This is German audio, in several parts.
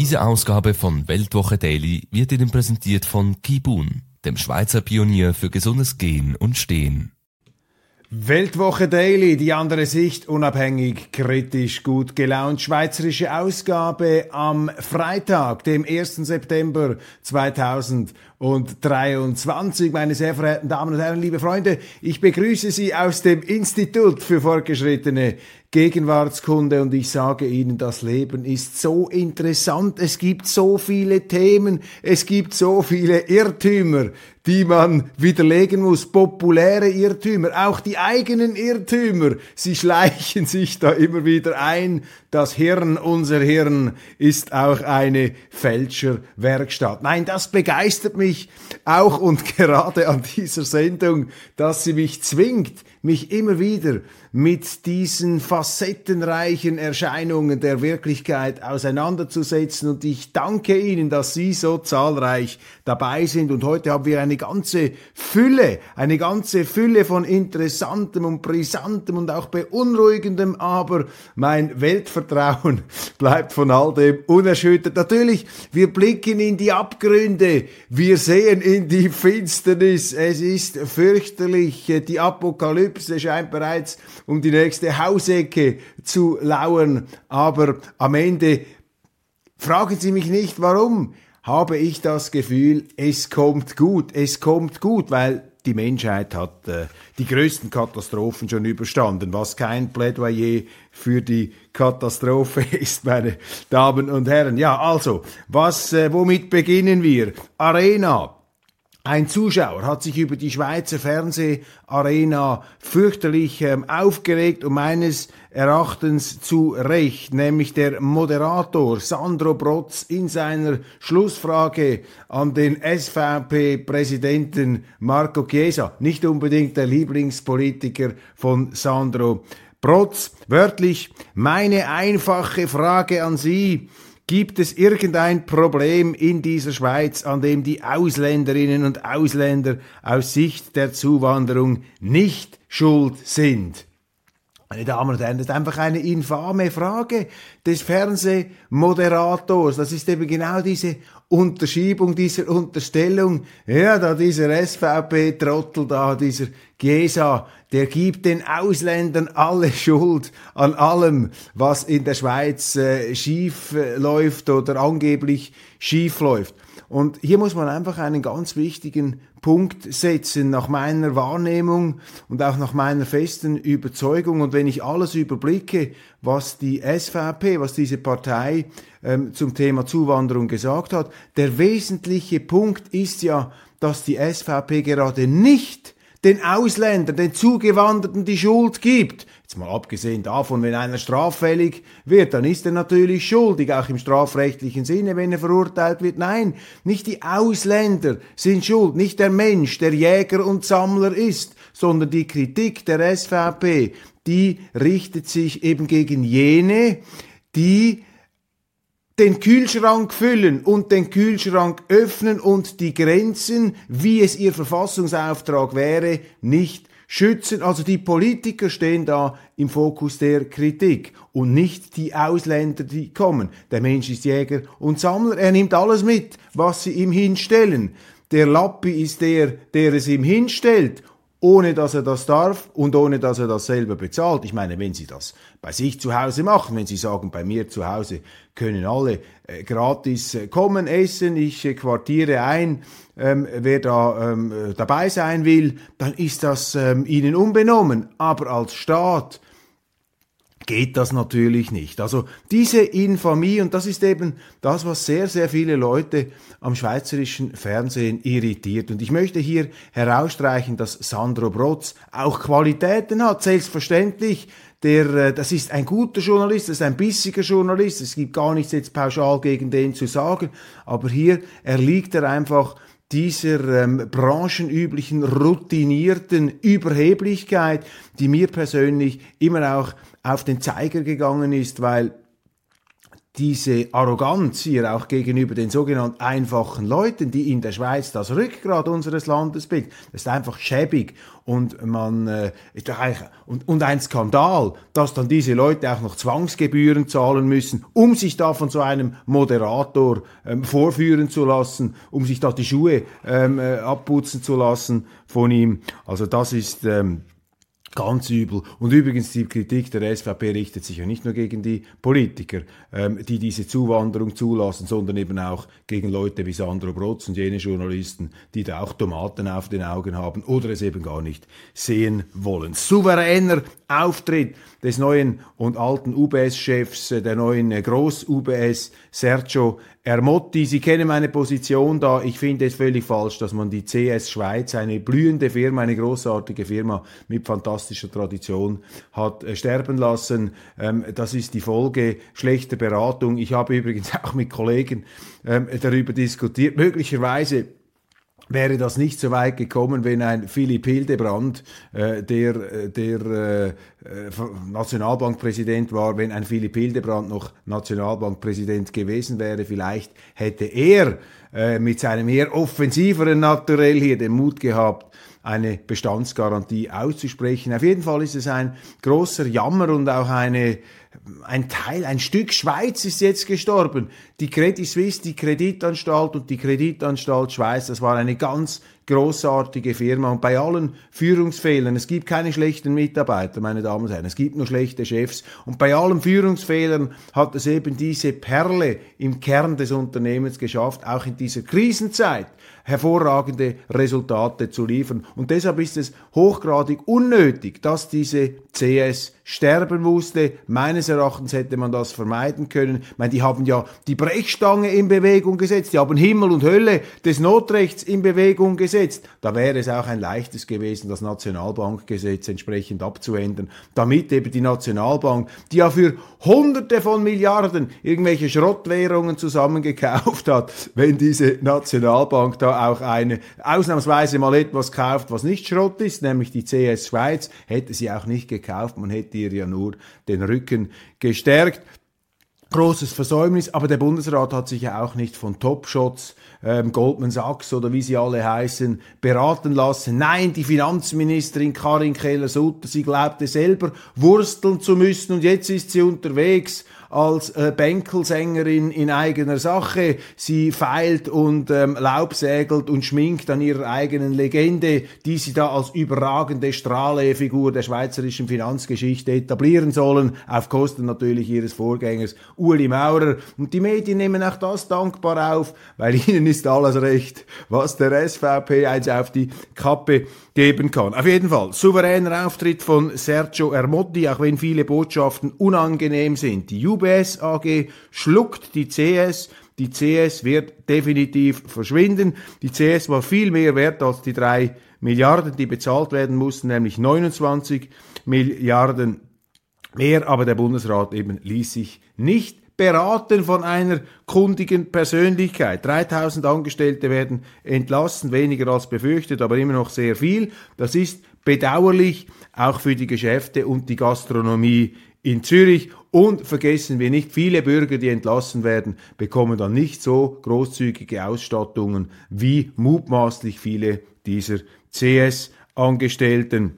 Diese Ausgabe von Weltwoche Daily wird Ihnen präsentiert von Kibun, dem Schweizer Pionier für gesundes Gehen und Stehen. Weltwoche Daily, die andere Sicht, unabhängig, kritisch, gut gelaunt. Schweizerische Ausgabe am Freitag, dem 1. September 2023. Meine sehr verehrten Damen und Herren, liebe Freunde, ich begrüße Sie aus dem Institut für fortgeschrittene Gegenwartskunde und ich sage Ihnen, das Leben ist so interessant, es gibt so viele Themen, es gibt so viele Irrtümer, die man widerlegen muss, populäre Irrtümer, auch die eigenen Irrtümer, sie schleichen sich da immer wieder ein. Das Hirn, unser Hirn, ist auch eine Fälscherwerkstatt. Nein, das begeistert mich auch und gerade an dieser Sendung, dass sie mich zwingt, mich immer wieder mit diesen facettenreichen Erscheinungen der Wirklichkeit auseinanderzusetzen. Und ich danke Ihnen, dass Sie so zahlreich dabei sind. Und heute haben wir eine ganze Fülle, eine ganze Fülle von interessantem und brisantem und auch beunruhigendem. Aber mein Weltvertrauen bleibt von all dem unerschüttert. Natürlich, wir blicken in die Abgründe. Wir sehen in die Finsternis. Es ist fürchterlich. Die Apokalypse Apokalypse scheint bereits um die nächste Hausecke zu lauern. Aber am Ende fragen Sie mich nicht, warum habe ich das Gefühl, es kommt gut, es kommt gut, weil die Menschheit hat äh, die größten Katastrophen schon überstanden, was kein Plädoyer für die Katastrophe ist, meine Damen und Herren. Ja, also, was, äh, womit beginnen wir? Arena. Ein Zuschauer hat sich über die Schweizer Fernseharena fürchterlich ähm, aufgeregt und meines Erachtens zu Recht, nämlich der Moderator Sandro Brotz in seiner Schlussfrage an den SVP-Präsidenten Marco Chiesa, nicht unbedingt der Lieblingspolitiker von Sandro Brotz, wörtlich meine einfache Frage an Sie, Gibt es irgendein Problem in dieser Schweiz, an dem die Ausländerinnen und Ausländer aus Sicht der Zuwanderung nicht schuld sind? Meine Damen und Herren, das ist einfach eine infame Frage des Fernsehmoderators. Das ist eben genau diese Unterschiebung, dieser Unterstellung. Ja, da dieser SVP-Trottel da, dieser Gesa, der gibt den Ausländern alle Schuld an allem, was in der Schweiz äh, schief äh, läuft oder angeblich schief läuft. Und hier muss man einfach einen ganz wichtigen Punkt setzen nach meiner Wahrnehmung und auch nach meiner festen Überzeugung. Und wenn ich alles überblicke, was die SVP, was diese Partei ähm, zum Thema Zuwanderung gesagt hat, der wesentliche Punkt ist ja, dass die SVP gerade nicht den Ausländern, den Zugewanderten die Schuld gibt. Jetzt mal abgesehen davon, wenn einer straffällig wird, dann ist er natürlich schuldig, auch im strafrechtlichen Sinne, wenn er verurteilt wird. Nein, nicht die Ausländer sind schuld, nicht der Mensch, der Jäger und Sammler ist, sondern die Kritik der SVP, die richtet sich eben gegen jene, die den Kühlschrank füllen und den Kühlschrank öffnen und die Grenzen, wie es ihr Verfassungsauftrag wäre, nicht schützen. Also die Politiker stehen da im Fokus der Kritik und nicht die Ausländer, die kommen. Der Mensch ist Jäger und Sammler. Er nimmt alles mit, was sie ihm hinstellen. Der Lappi ist der, der es ihm hinstellt ohne dass er das darf und ohne dass er das selber bezahlt. Ich meine, wenn Sie das bei sich zu Hause machen, wenn Sie sagen, bei mir zu Hause können alle äh, gratis äh, kommen, essen, ich äh, quartiere ein, ähm, wer da ähm, äh, dabei sein will, dann ist das ähm, Ihnen unbenommen. Aber als Staat geht das natürlich nicht. Also diese Infamie, und das ist eben das, was sehr, sehr viele Leute am schweizerischen Fernsehen irritiert. Und ich möchte hier herausstreichen, dass Sandro Brotz auch Qualitäten hat, selbstverständlich. Der, äh, das ist ein guter Journalist, das ist ein bissiger Journalist. Es gibt gar nichts jetzt pauschal gegen den zu sagen. Aber hier erliegt er einfach dieser ähm, branchenüblichen, routinierten Überheblichkeit, die mir persönlich immer auch auf den Zeiger gegangen ist, weil diese Arroganz hier auch gegenüber den sogenannten einfachen Leuten, die in der Schweiz das Rückgrat unseres Landes bilden, ist einfach schäbig und man äh, und, und ein Skandal, dass dann diese Leute auch noch Zwangsgebühren zahlen müssen, um sich da von so einem Moderator ähm, vorführen zu lassen, um sich da die Schuhe ähm, äh, abputzen zu lassen von ihm. Also das ist ähm, Ganz übel. Und übrigens, die Kritik der SVP richtet sich ja nicht nur gegen die Politiker, ähm, die diese Zuwanderung zulassen, sondern eben auch gegen Leute wie Sandro Brotz und jene Journalisten, die da auch Tomaten auf den Augen haben oder es eben gar nicht sehen wollen. Souveräner Auftritt des neuen und alten UBS-Chefs, äh, der neuen äh, Groß-UBS, Sergio Ermotti. Sie kennen meine Position da. Ich finde es völlig falsch, dass man die CS Schweiz, eine blühende Firma, eine großartige Firma mit fantastischer Tradition, hat äh, sterben lassen. Ähm, das ist die Folge schlechter Beratung. Ich habe übrigens auch mit Kollegen ähm, darüber diskutiert. Möglicherweise wäre das nicht so weit gekommen, wenn ein Philipp Hildebrand, äh, der, äh, der äh, Nationalbankpräsident war, wenn ein Philipp Hildebrand noch Nationalbankpräsident gewesen wäre, vielleicht hätte er äh, mit seinem eher offensiveren Naturell hier den Mut gehabt, eine Bestandsgarantie auszusprechen. Auf jeden Fall ist es ein großer Jammer und auch eine ein Teil, ein Stück Schweiz ist jetzt gestorben. Die Credit Suisse, die Kreditanstalt und die Kreditanstalt Schweiz, das war eine ganz großartige Firma und bei allen Führungsfehlern, es gibt keine schlechten Mitarbeiter, meine Damen und Herren, es gibt nur schlechte Chefs und bei allen Führungsfehlern hat es eben diese Perle im Kern des Unternehmens geschafft, auch in dieser Krisenzeit hervorragende Resultate zu liefern. Und deshalb ist es hochgradig unnötig, dass diese CS sterben musste. Meines Erachtens hätte man das vermeiden können. Ich meine, die haben ja die Brechstange in Bewegung gesetzt, die haben Himmel und Hölle des Notrechts in Bewegung gesetzt. Da wäre es auch ein leichtes gewesen, das Nationalbankgesetz entsprechend abzuändern, damit eben die Nationalbank, die ja für Hunderte von Milliarden irgendwelche Schrottwährungen zusammengekauft hat, wenn diese Nationalbank da auch eine ausnahmsweise mal etwas kauft, was nicht Schrott ist, nämlich die CS Schweiz, hätte sie auch nicht gekauft, man hätte ihr ja nur den Rücken gestärkt großes Versäumnis, aber der Bundesrat hat sich ja auch nicht von Topshots, ähm, Goldman Sachs oder wie sie alle heißen, beraten lassen. Nein, die Finanzministerin Karin Keller-Sutter, sie glaubte selber wursteln zu müssen und jetzt ist sie unterwegs als äh, Bänkelsängerin in eigener Sache. Sie feilt und ähm, laubsägelt und schminkt an ihrer eigenen Legende, die sie da als überragende Strahlefigur der schweizerischen Finanzgeschichte etablieren sollen, auf Kosten natürlich ihres Vorgängers Uli Maurer. Und die Medien nehmen auch das dankbar auf, weil ihnen ist alles recht, was der SVP eins auf die Kappe geben kann. Auf jeden Fall, souveräner Auftritt von Sergio Ermotti, auch wenn viele Botschaften unangenehm sind. Die UBS AG schluckt die CS. Die CS wird definitiv verschwinden. Die CS war viel mehr wert als die drei Milliarden, die bezahlt werden mussten, nämlich 29 Milliarden mehr. Aber der Bundesrat eben ließ sich nicht beraten von einer kundigen Persönlichkeit. 3000 Angestellte werden entlassen, weniger als befürchtet, aber immer noch sehr viel. Das ist bedauerlich, auch für die Geschäfte und die Gastronomie in Zürich. Und vergessen wir nicht, viele Bürger, die entlassen werden, bekommen dann nicht so großzügige Ausstattungen wie mutmaßlich viele dieser CS-Angestellten.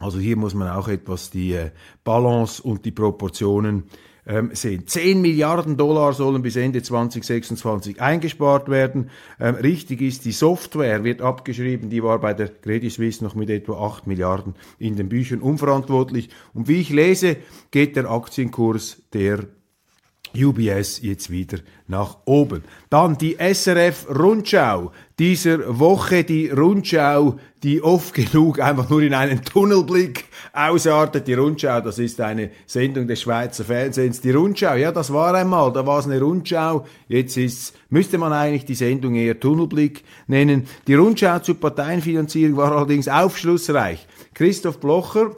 Also hier muss man auch etwas die äh, Balance und die Proportionen ähm, sind. 10 Milliarden Dollar sollen bis Ende 2026 eingespart werden. Ähm, richtig ist, die Software wird abgeschrieben, die war bei der Credit Suisse noch mit etwa 8 Milliarden in den Büchern unverantwortlich. Und wie ich lese, geht der Aktienkurs der UBS jetzt wieder nach oben. Dann die SRF Rundschau dieser Woche, die Rundschau, die oft genug einfach nur in einen Tunnelblick ausartet. Die Rundschau, das ist eine Sendung des Schweizer Fernsehens. Die Rundschau, ja, das war einmal, da war es eine Rundschau. Jetzt ist, müsste man eigentlich die Sendung eher Tunnelblick nennen. Die Rundschau zur Parteienfinanzierung war allerdings aufschlussreich. Christoph Blocher,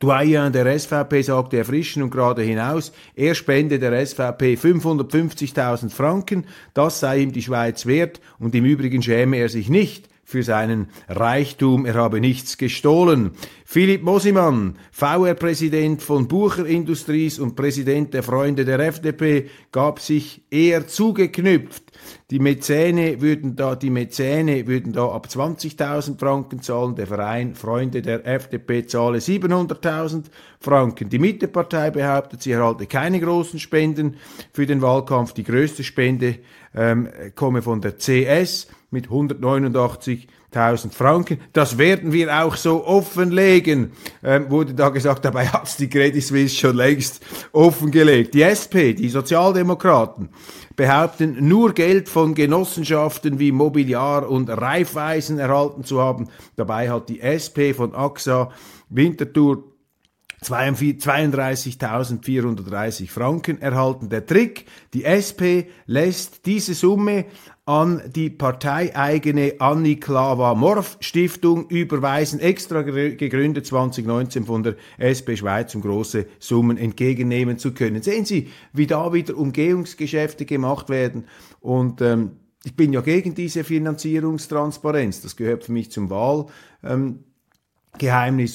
Doyen der SVP sagte erfrischend und gerade hinaus, er spende der SVP 550.000 Franken, das sei ihm die Schweiz wert. Und im Übrigen schäme er sich nicht für seinen Reichtum, er habe nichts gestohlen. Philipp Mosimann, VR-Präsident von Bucher Industries und Präsident der Freunde der FDP, gab sich eher zugeknüpft. Die Mäzene würden da, die Mäzene würden da ab 20.000 Franken zahlen, der Verein Freunde der FDP zahle 700.000 Franken. Die Mittepartei behauptet, sie erhalte keine großen Spenden für den Wahlkampf. Die größte Spende ähm, komme von der CS mit 189.000 Franken. Das werden wir auch so offenlegen, ähm, wurde da gesagt. Dabei hat die Credit Suisse schon längst offengelegt. Die SP, die Sozialdemokraten, behaupten, nur Geld von Genossenschaften wie Mobiliar und Raiffeisen erhalten zu haben. Dabei hat die SP von AXA Winterthur 32.430 Franken erhalten. Der Trick, die SP lässt diese Summe an die parteieigene Anniklava Morf Stiftung überweisen, extra gegründet 2019 von der SP Schweiz, um große Summen entgegennehmen zu können. Sehen Sie, wie da wieder Umgehungsgeschäfte gemacht werden und ähm, ich bin ja gegen diese Finanzierungstransparenz. Das gehört für mich zum Wahlgeheimnis ähm,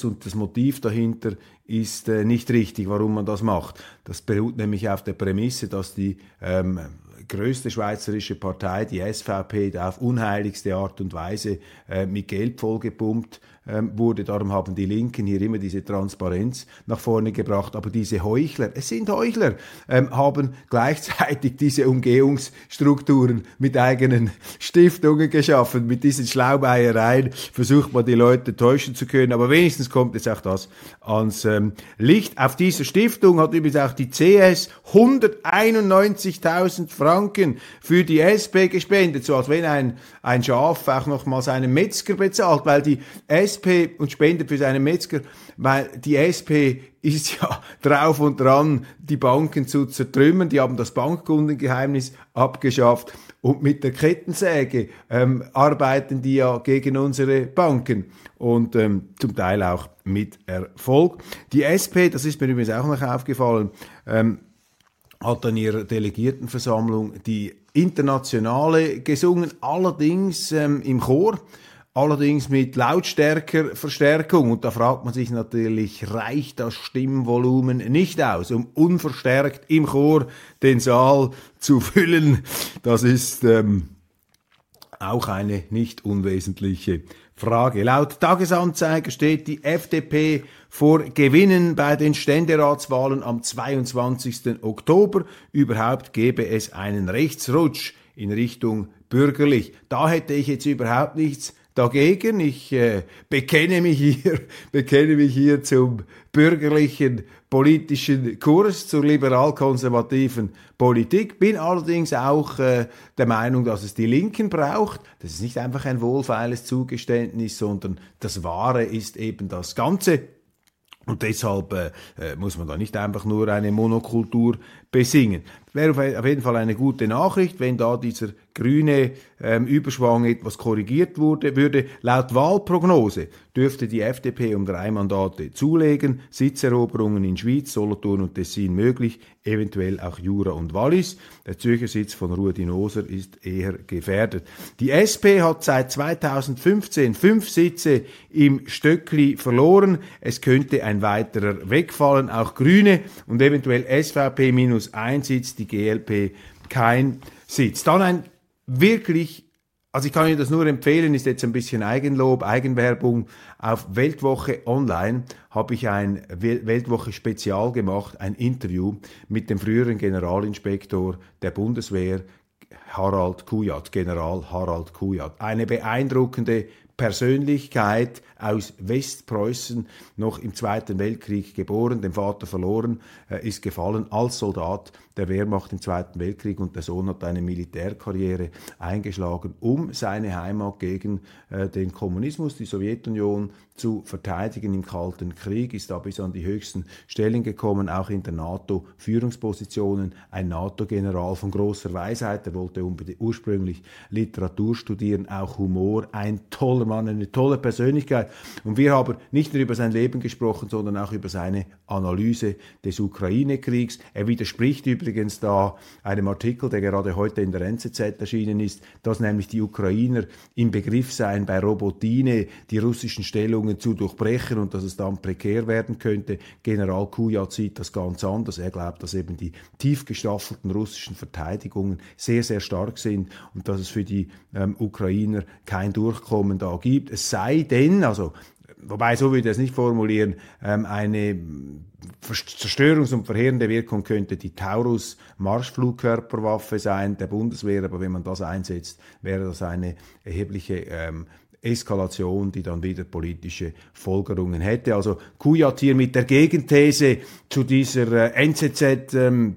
und das Motiv dahinter ist äh, nicht richtig, warum man das macht. Das beruht nämlich auf der Prämisse, dass die ähm, größte schweizerische Partei, die SVP, auf unheiligste Art und Weise äh, mit Geld vollgepumpt wurde. Darum haben die Linken hier immer diese Transparenz nach vorne gebracht. Aber diese Heuchler, es sind Heuchler, ähm, haben gleichzeitig diese Umgehungsstrukturen mit eigenen Stiftungen geschaffen. Mit diesen Schlaubeiereien versucht man die Leute täuschen zu können. Aber wenigstens kommt jetzt auch das ans ähm, Licht. Auf dieser Stiftung hat übrigens auch die CS 191.000 Franken für die SP gespendet. So als wenn ein, ein Schaf auch noch mal seinen Metzger bezahlt, weil die SP SP und spendet für seinen Metzger, weil die SP ist ja drauf und dran, die Banken zu zertrümmern. Die haben das Bankkundengeheimnis abgeschafft und mit der Kettensäge ähm, arbeiten die ja gegen unsere Banken und ähm, zum Teil auch mit Erfolg. Die SP, das ist mir übrigens auch noch aufgefallen, ähm, hat an ihrer Delegiertenversammlung die Internationale gesungen, allerdings ähm, im Chor allerdings mit lautstärker Verstärkung. Und da fragt man sich natürlich, reicht das Stimmvolumen nicht aus, um unverstärkt im Chor den Saal zu füllen? Das ist ähm, auch eine nicht unwesentliche Frage. Laut Tagesanzeiger steht die FDP vor Gewinnen bei den Ständeratswahlen am 22. Oktober. Überhaupt gäbe es einen Rechtsrutsch in Richtung bürgerlich. Da hätte ich jetzt überhaupt nichts dagegen. Ich äh, bekenne mich hier, bekenne mich hier zum bürgerlichen politischen Kurs, zur liberal-konservativen Politik, bin allerdings auch äh, der Meinung, dass es die Linken braucht. Das ist nicht einfach ein wohlfeiles Zugeständnis, sondern das Wahre ist eben das Ganze. Und deshalb äh, äh muss man da nicht einfach nur eine Monokultur besingen. Wäre auf jeden Fall eine gute Nachricht, wenn da dieser grüne ähm, Überschwang etwas korrigiert wurde, würde. Laut Wahlprognose dürfte die FDP um drei Mandate zulegen, Sitzeroberungen in Schwyz, Solothurn und Tessin möglich, eventuell auch Jura und Wallis. Der Zürcher Sitz von Rudi Noser ist eher gefährdet. Die SP hat seit 2015 fünf Sitze im Stöckli verloren. Es könnte ein weiterer wegfallen, auch Grüne und eventuell SVP minus ein Sitz, die GLP kein Sitz. Dann ein wirklich, also ich kann Ihnen das nur empfehlen, ist jetzt ein bisschen Eigenlob, Eigenwerbung. Auf Weltwoche Online habe ich ein Weltwoche Spezial gemacht, ein Interview mit dem früheren Generalinspektor der Bundeswehr, Harald Kujat, General Harald Kujat. Eine beeindruckende Persönlichkeit aus Westpreußen, noch im Zweiten Weltkrieg geboren, den Vater verloren, äh, ist gefallen als Soldat der Wehrmacht im Zweiten Weltkrieg und der Sohn hat eine Militärkarriere eingeschlagen, um seine Heimat gegen äh, den Kommunismus, die Sowjetunion zu verteidigen im Kalten Krieg, ist da bis an die höchsten Stellen gekommen, auch in der NATO Führungspositionen, ein NATO-General von großer Weisheit, der wollte ursprünglich Literatur studieren, auch Humor, ein toller Mann, eine tolle Persönlichkeit. Und wir haben nicht nur über sein Leben gesprochen, sondern auch über seine Analyse des Ukraine-Kriegs. Er widerspricht übrigens da einem Artikel, der gerade heute in der NZZ erschienen ist, dass nämlich die Ukrainer im Begriff seien, bei Robotine die russischen Stellungen zu durchbrechen und dass es dann prekär werden könnte. General Kujat sieht das ganz anders. Er glaubt, dass eben die tief gestaffelten russischen Verteidigungen sehr, sehr stark sind und dass es für die ähm, Ukrainer kein Durchkommen da gibt. Es sei denn, also wobei so würde ich es nicht formulieren, ähm, eine Zerstörungs- und verheerende Wirkung könnte die Taurus Marschflugkörperwaffe sein der Bundeswehr, aber wenn man das einsetzt, wäre das eine erhebliche ähm, Eskalation, die dann wieder politische Folgerungen hätte. Also Kujat hier mit der Gegenthese zu dieser äh, NZZ. Ähm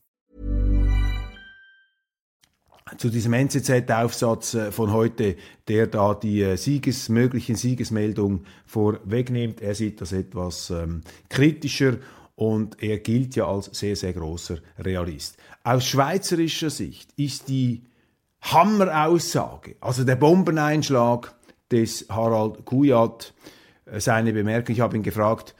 Zu diesem NZZ-Aufsatz äh, von heute, der da die äh, Sieges, möglichen Siegesmeldung vorwegnimmt. Er sieht das etwas ähm, kritischer und er gilt ja als sehr, sehr großer Realist. Aus schweizerischer Sicht ist die Hammeraussage, also der Bombeneinschlag des Harald Kujat, äh, seine Bemerkung, ich habe ihn gefragt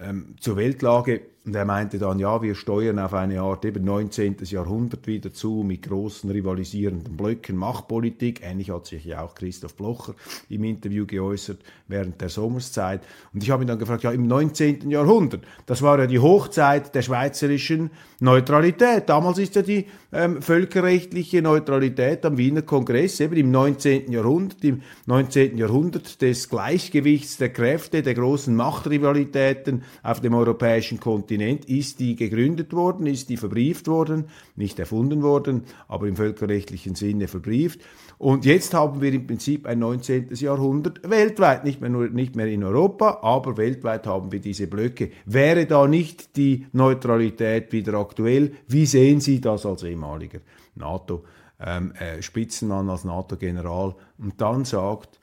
ähm, zur Weltlage, und er meinte dann, ja, wir steuern auf eine Art eben 19. Jahrhundert wieder zu mit großen rivalisierenden Blöcken, Machtpolitik. Ähnlich hat sich ja auch Christoph Blocher im Interview geäußert während der Sommerszeit. Und ich habe ihn dann gefragt, ja, im 19. Jahrhundert, das war ja die Hochzeit der schweizerischen Neutralität. Damals ist ja die ähm, völkerrechtliche Neutralität am Wiener Kongress eben im 19. Jahrhundert, im 19. Jahrhundert des Gleichgewichts der Kräfte, der großen Machtrivalitäten auf dem europäischen Kontinent Kontinent ist die gegründet worden, ist die verbrieft worden, nicht erfunden worden, aber im völkerrechtlichen Sinne verbrieft. Und jetzt haben wir im Prinzip ein 19. Jahrhundert weltweit, nicht mehr, nur, nicht mehr in Europa, aber weltweit haben wir diese Blöcke. Wäre da nicht die Neutralität wieder aktuell? Wie sehen Sie das als ehemaliger NATO? Ähm, äh, als NATO-General und dann sagt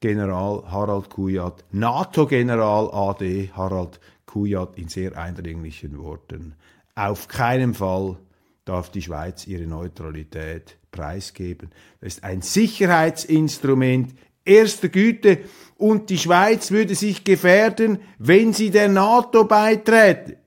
General Harald Kujat, NATO-General AD Harald Kujat in sehr eindringlichen Worten. Auf keinen Fall darf die Schweiz ihre Neutralität preisgeben. Das ist ein Sicherheitsinstrument erster Güte und die Schweiz würde sich gefährden, wenn sie der NATO beiträte.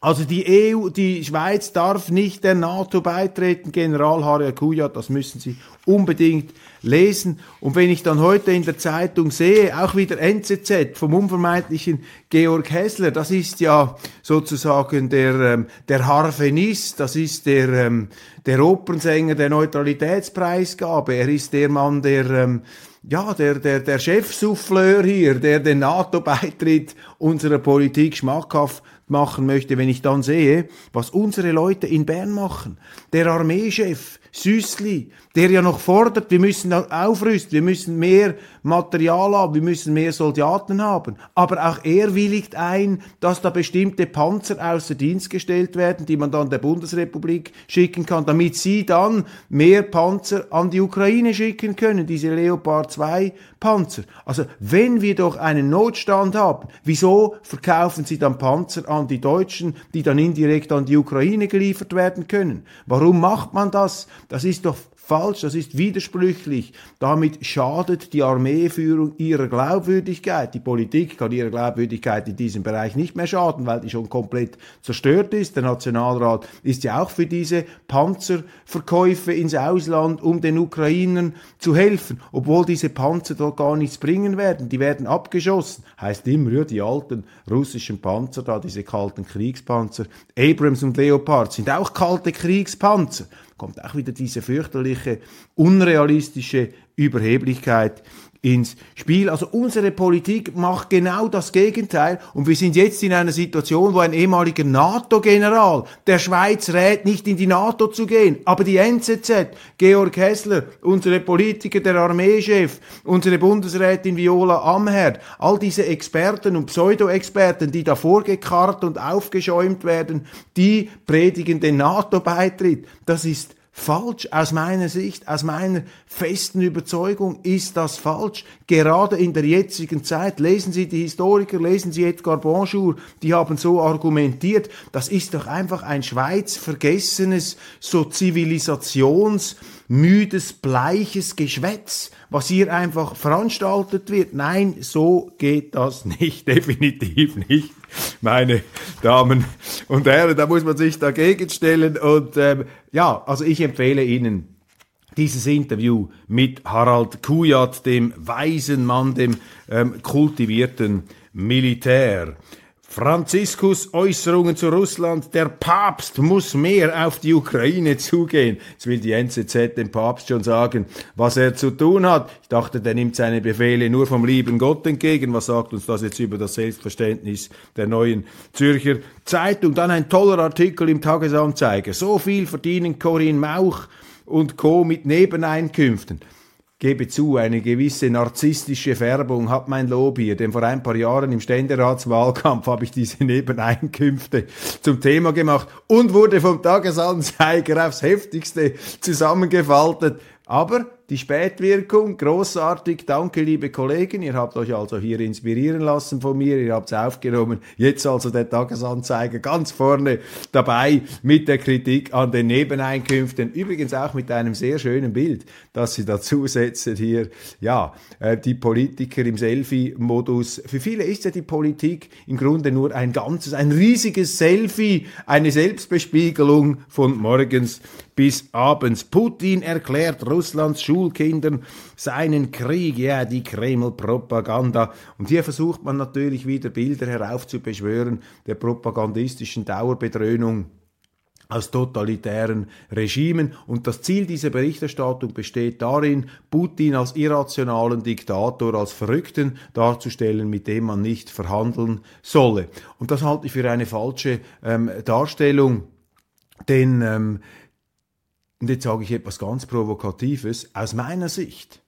Also die EU, die Schweiz darf nicht der NATO beitreten, General Harry Kujat, das müssen Sie unbedingt lesen. Und wenn ich dann heute in der Zeitung sehe, auch wieder NZZ vom unvermeidlichen Georg Hessler, das ist ja sozusagen der, ähm, der Harfenist, das ist der, ähm, der Opernsänger der Neutralitätspreisgabe, er ist der Mann, der ähm, ja, der, der, der Chefsouffleur hier, der den NATO-Beitritt unserer Politik schmackhaft machen möchte, wenn ich dann sehe, was unsere Leute in Bern machen. Der Armeechef, Süßli, der ja noch fordert, wir müssen aufrüsten, wir müssen mehr Material haben, wir müssen mehr Soldaten haben. Aber auch er willigt ein, dass da bestimmte Panzer außer Dienst gestellt werden, die man dann der Bundesrepublik schicken kann, damit sie dann mehr Panzer an die Ukraine schicken können, diese Leopard 2 Panzer. Also wenn wir doch einen Notstand haben, wieso verkaufen sie dann Panzer an die Deutschen, die dann indirekt an die Ukraine geliefert werden können? Warum macht man das? Das ist doch falsch, das ist widersprüchlich. Damit schadet die Armeeführung ihrer Glaubwürdigkeit. Die Politik kann ihrer Glaubwürdigkeit in diesem Bereich nicht mehr schaden, weil die schon komplett zerstört ist. Der Nationalrat ist ja auch für diese Panzerverkäufe ins Ausland, um den Ukrainern zu helfen, obwohl diese Panzer dort gar nichts bringen werden. Die werden abgeschossen. Heißt immer, ja, die alten russischen Panzer da, diese kalten Kriegspanzer, Abrams und Leopard sind auch kalte Kriegspanzer kommt auch wieder diese fürchterliche, unrealistische Überheblichkeit ins Spiel. Also unsere Politik macht genau das Gegenteil und wir sind jetzt in einer Situation, wo ein ehemaliger NATO-General der Schweiz rät, nicht in die NATO zu gehen, aber die NZZ, Georg Hessler, unsere Politiker, der Armeechef, unsere Bundesrätin Viola Amherd, all diese Experten und Pseudo-Experten, die da vorgekarrt und aufgeschäumt werden, die predigen den NATO-Beitritt. Das ist falsch. Aus meiner Sicht, aus meiner festen Überzeugung ist das falsch. Gerade in der jetzigen Zeit. Lesen Sie die Historiker, lesen Sie Edgar Bonjour, die haben so argumentiert. Das ist doch einfach ein Schweiz vergessenes, so zivilisationsmüdes, bleiches Geschwätz, was hier einfach veranstaltet wird. Nein, so geht das nicht, definitiv nicht meine Damen und Herren, da muss man sich dagegen stellen. Und ähm, ja, also ich empfehle Ihnen dieses Interview mit Harald Kujat, dem weisen Mann, dem ähm, kultivierten Militär. Franziskus Äußerungen zu Russland, der Papst muss mehr auf die Ukraine zugehen. Jetzt will die NZZ dem Papst schon sagen, was er zu tun hat. Ich dachte, der nimmt seine Befehle nur vom lieben Gott entgegen. Was sagt uns das jetzt über das Selbstverständnis der neuen Zürcher Zeitung? Dann ein toller Artikel im Tagesanzeiger. So viel verdienen Corinne Mauch und Co. mit Nebeneinkünften gebe zu, eine gewisse narzisstische Färbung hat mein Lob hier, denn vor ein paar Jahren im Ständeratswahlkampf habe ich diese Nebeneinkünfte zum Thema gemacht und wurde vom Tagesanzeiger aufs heftigste zusammengefaltet. Aber die Spätwirkung, großartig. Danke, liebe Kollegen. Ihr habt euch also hier inspirieren lassen von mir. Ihr habt es aufgenommen. Jetzt also der Tagesanzeiger ganz vorne dabei mit der Kritik an den Nebeneinkünften. Übrigens auch mit einem sehr schönen Bild, das sie dazu setzen hier. Ja, äh, die Politiker im Selfie-Modus. Für viele ist ja die Politik im Grunde nur ein ganzes, ein riesiges Selfie, eine Selbstbespiegelung von morgens bis abends. Putin erklärt Russlands Schulkindern seinen Krieg, ja, die Kreml-Propaganda. Und hier versucht man natürlich wieder Bilder heraufzubeschwören der propagandistischen Dauerbedröhnung aus totalitären Regimen. Und das Ziel dieser Berichterstattung besteht darin, Putin als irrationalen Diktator, als Verrückten darzustellen, mit dem man nicht verhandeln solle. Und das halte ich für eine falsche ähm, Darstellung, denn ähm, und jetzt sage ich etwas ganz Provokatives, aus meiner Sicht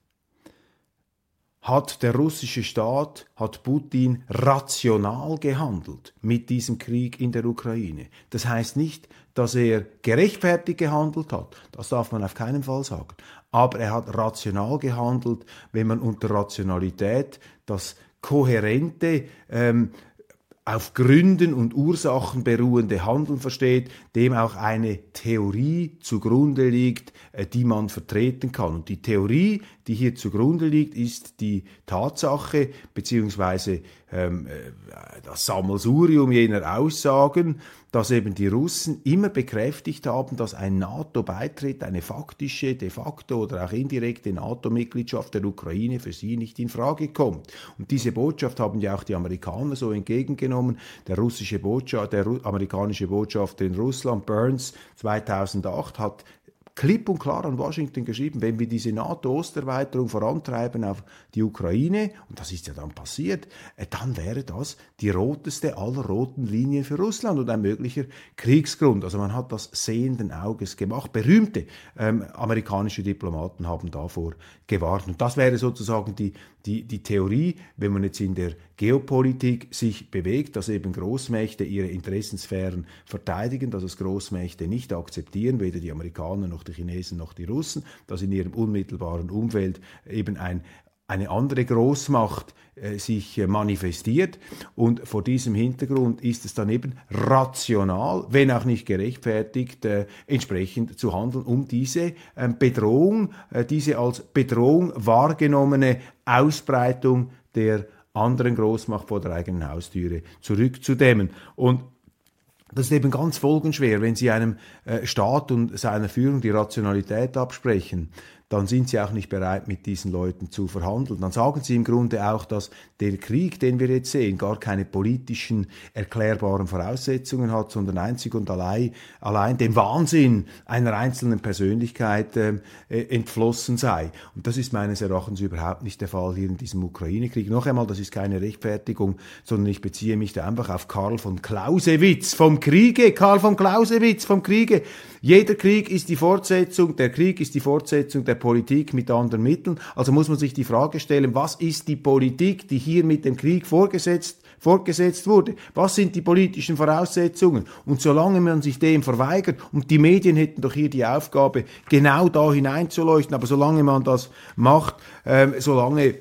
hat der russische Staat, hat Putin rational gehandelt mit diesem Krieg in der Ukraine. Das heißt nicht, dass er gerechtfertigt gehandelt hat, das darf man auf keinen Fall sagen, aber er hat rational gehandelt, wenn man unter Rationalität das kohärente, ähm, auf Gründen und Ursachen beruhende Handeln versteht, dem auch eine Theorie zugrunde liegt, äh, die man vertreten kann. Und die Theorie, die hier zugrunde liegt, ist die Tatsache beziehungsweise ähm, äh, das Sammelsurium jener Aussagen, dass eben die Russen immer bekräftigt haben, dass ein NATO-Beitritt, eine faktische, de facto oder auch indirekte NATO-Mitgliedschaft der Ukraine für sie nicht in Frage kommt. Und diese Botschaft haben ja auch die Amerikaner so entgegengenommen. Der russische Botschaft, der amerikanische Botschafter in Russland, Burns, 2008 hat klipp und klar an Washington geschrieben, wenn wir diese NATO-Osterweiterung vorantreiben auf die Ukraine, und das ist ja dann passiert, äh, dann wäre das die roteste aller roten Linien für Russland und ein möglicher Kriegsgrund. Also man hat das sehenden Auges gemacht. Berühmte ähm, amerikanische Diplomaten haben davor gewarnt. Und das wäre sozusagen die, die, die Theorie, wenn man jetzt in der Geopolitik sich bewegt, dass eben Großmächte ihre Interessensphären verteidigen, dass es Großmächte nicht akzeptieren, weder die Amerikaner noch die Chinesen noch die Russen, dass in ihrem unmittelbaren Umfeld eben ein eine andere Großmacht äh, sich äh, manifestiert. Und vor diesem Hintergrund ist es dann eben rational, wenn auch nicht gerechtfertigt, äh, entsprechend zu handeln, um diese ähm, Bedrohung, äh, diese als Bedrohung wahrgenommene Ausbreitung der anderen Großmacht vor der eigenen Haustüre zurückzudämmen. Und das ist eben ganz folgenschwer, wenn Sie einem äh, Staat und seiner Führung die Rationalität absprechen, dann sind sie auch nicht bereit, mit diesen Leuten zu verhandeln. Dann sagen sie im Grunde auch, dass der Krieg, den wir jetzt sehen, gar keine politischen erklärbaren Voraussetzungen hat, sondern einzig und allein, allein dem Wahnsinn einer einzelnen Persönlichkeit äh, äh, entflossen sei. Und das ist meines Erachtens überhaupt nicht der Fall hier in diesem Ukraine-Krieg. Noch einmal, das ist keine Rechtfertigung, sondern ich beziehe mich da einfach auf Karl von Clausewitz vom Kriege. Karl von Clausewitz vom Kriege. Jeder Krieg ist die Fortsetzung, der Krieg ist die Fortsetzung der Politik mit anderen Mitteln. Also muss man sich die Frage stellen, was ist die Politik, die hier mit dem Krieg vorgesetzt fortgesetzt wurde. Was sind die politischen Voraussetzungen? Und solange man sich dem verweigert, und die Medien hätten doch hier die Aufgabe, genau da hineinzuleuchten, aber solange man das macht, ähm, solange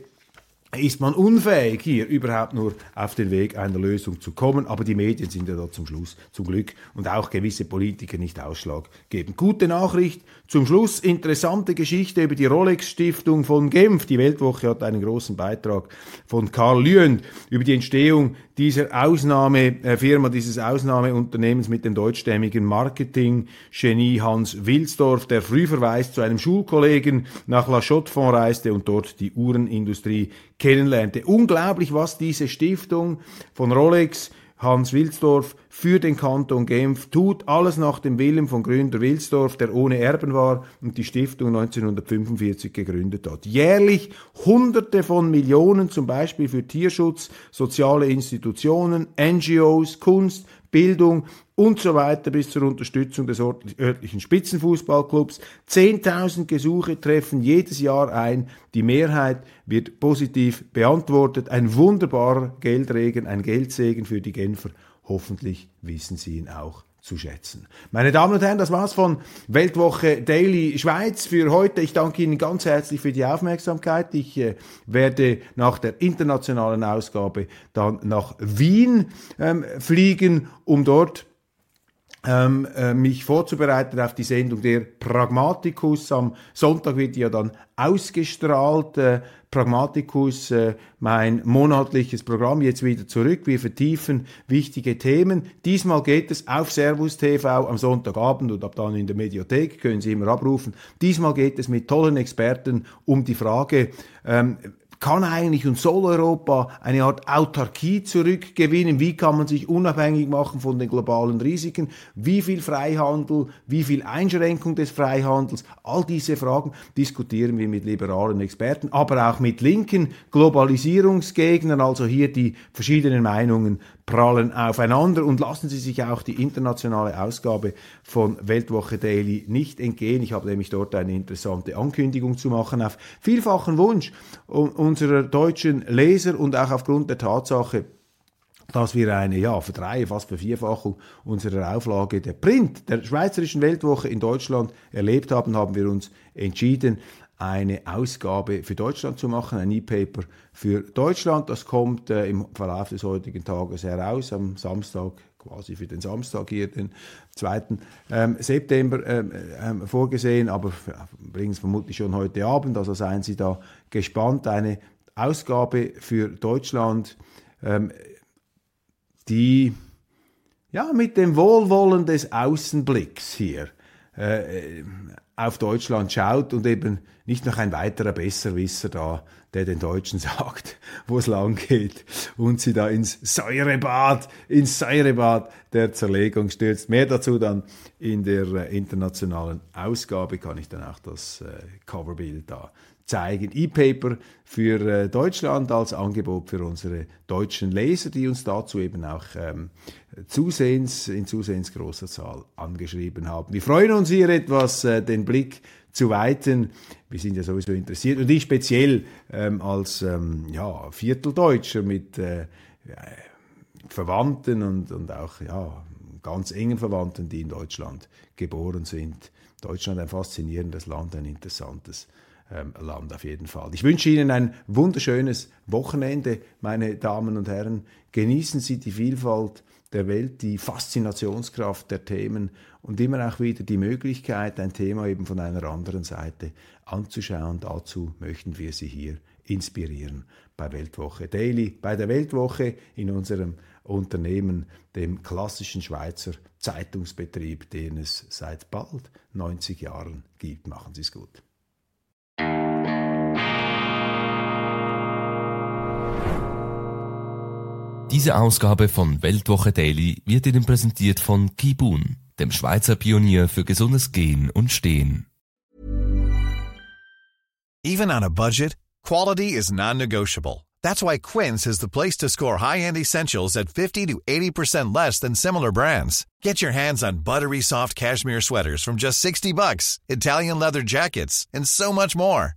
ist man unfähig, hier überhaupt nur auf den Weg einer Lösung zu kommen. Aber die Medien sind ja da zum Schluss, zum Glück, und auch gewisse Politiker nicht ausschlaggebend. Gute Nachricht zum Schluss. Interessante Geschichte über die Rolex-Stiftung von Genf. Die Weltwoche hat einen großen Beitrag von Karl Lüend über die Entstehung dieser Ausnahmefirma, äh, dieses Ausnahmeunternehmens mit dem deutschstämmigen Marketing-Genie Hans Wilsdorf, der früh verweist zu einem Schulkollegen nach La Chaux-de-Fonds reiste und dort die Uhrenindustrie kennenlernte. Unglaublich, was diese Stiftung von Rolex Hans Wilsdorf für den Kanton Genf tut alles nach dem Willen von Gründer Wilsdorf, der ohne Erben war und die Stiftung 1945 gegründet hat. Jährlich Hunderte von Millionen, zum Beispiel für Tierschutz, soziale Institutionen, NGOs, Kunst, Bildung und so weiter bis zur Unterstützung des örtlichen Spitzenfußballclubs. 10.000 Gesuche treffen jedes Jahr ein. Die Mehrheit wird positiv beantwortet. Ein wunderbarer Geldregen, ein Geldsegen für die Genfer. Hoffentlich wissen Sie ihn auch zu schätzen. Meine Damen und Herren, das war's von Weltwoche Daily Schweiz für heute. Ich danke Ihnen ganz herzlich für die Aufmerksamkeit. Ich äh, werde nach der internationalen Ausgabe dann nach Wien ähm, fliegen, um dort ähm, äh, mich vorzubereiten auf die Sendung der Pragmaticus. Am Sonntag wird die ja dann ausgestrahlt. Äh, Pragmaticus, äh, mein monatliches Programm, jetzt wieder zurück. Wir vertiefen wichtige Themen. Diesmal geht es auf Servus TV am Sonntagabend und ab dann in der Mediathek, können Sie immer abrufen. Diesmal geht es mit tollen Experten um die Frage, ähm, kann eigentlich und soll Europa eine Art Autarkie zurückgewinnen? Wie kann man sich unabhängig machen von den globalen Risiken? Wie viel Freihandel? Wie viel Einschränkung des Freihandels? All diese Fragen diskutieren wir mit liberalen Experten, aber auch mit linken Globalisierungsgegnern, also hier die verschiedenen Meinungen prallen aufeinander und lassen Sie sich auch die internationale Ausgabe von Weltwoche Daily nicht entgehen. Ich habe nämlich dort eine interessante Ankündigung zu machen auf vielfachen Wunsch unserer deutschen Leser und auch aufgrund der Tatsache, dass wir eine ja, Verdreihe, fast Vervierfachung unserer Auflage der Print der Schweizerischen Weltwoche in Deutschland erlebt haben, haben wir uns entschieden, eine Ausgabe für Deutschland zu machen, ein E-Paper für Deutschland. Das kommt äh, im Verlauf des heutigen Tages heraus, am Samstag, quasi für den Samstag hier, den 2. Ähm, September ähm, ähm, vorgesehen, aber bringen es vermutlich schon heute Abend, also seien Sie da gespannt. Eine Ausgabe für Deutschland, ähm, die ja mit dem Wohlwollen des Außenblicks hier äh, auf Deutschland schaut und eben nicht noch ein weiterer Besserwisser da, der den Deutschen sagt, wo es lang geht und sie da ins Säurebad, ins Säurebad der Zerlegung stürzt. Mehr dazu dann in der äh, internationalen Ausgabe kann ich dann auch das äh, Coverbild da zeigen. E-Paper für äh, Deutschland als Angebot für unsere deutschen Leser, die uns dazu eben auch ähm, zusehends, in zusehends großer Zahl angeschrieben haben. Wir freuen uns hier etwas, äh, den Blick zu weiten. Wir sind ja sowieso interessiert und ich speziell ähm, als ähm, ja, Vierteldeutscher mit äh, Verwandten und, und auch ja, ganz engen Verwandten, die in Deutschland geboren sind. Deutschland ein faszinierendes Land, ein interessantes ähm, Land auf jeden Fall. Ich wünsche Ihnen ein wunderschönes Wochenende, meine Damen und Herren. Genießen Sie die Vielfalt der Welt, die Faszinationskraft der Themen und immer auch wieder die Möglichkeit, ein Thema eben von einer anderen Seite anzuschauen. Dazu möchten wir Sie hier inspirieren bei Weltwoche Daily, bei der Weltwoche in unserem Unternehmen, dem klassischen Schweizer Zeitungsbetrieb, den es seit bald 90 Jahren gibt. Machen Sie es gut. Diese Ausgabe von Weltwoche Daily wird Ihnen präsentiert von Kibun, dem Schweizer Pionier für gesundes Gehen und Stehen. Even on a budget, quality is non-negotiable. That's why Quince is the place to score high-end essentials at 50 to 80% less than similar brands. Get your hands on buttery soft cashmere sweaters from just 60 bucks, Italian leather jackets, and so much more.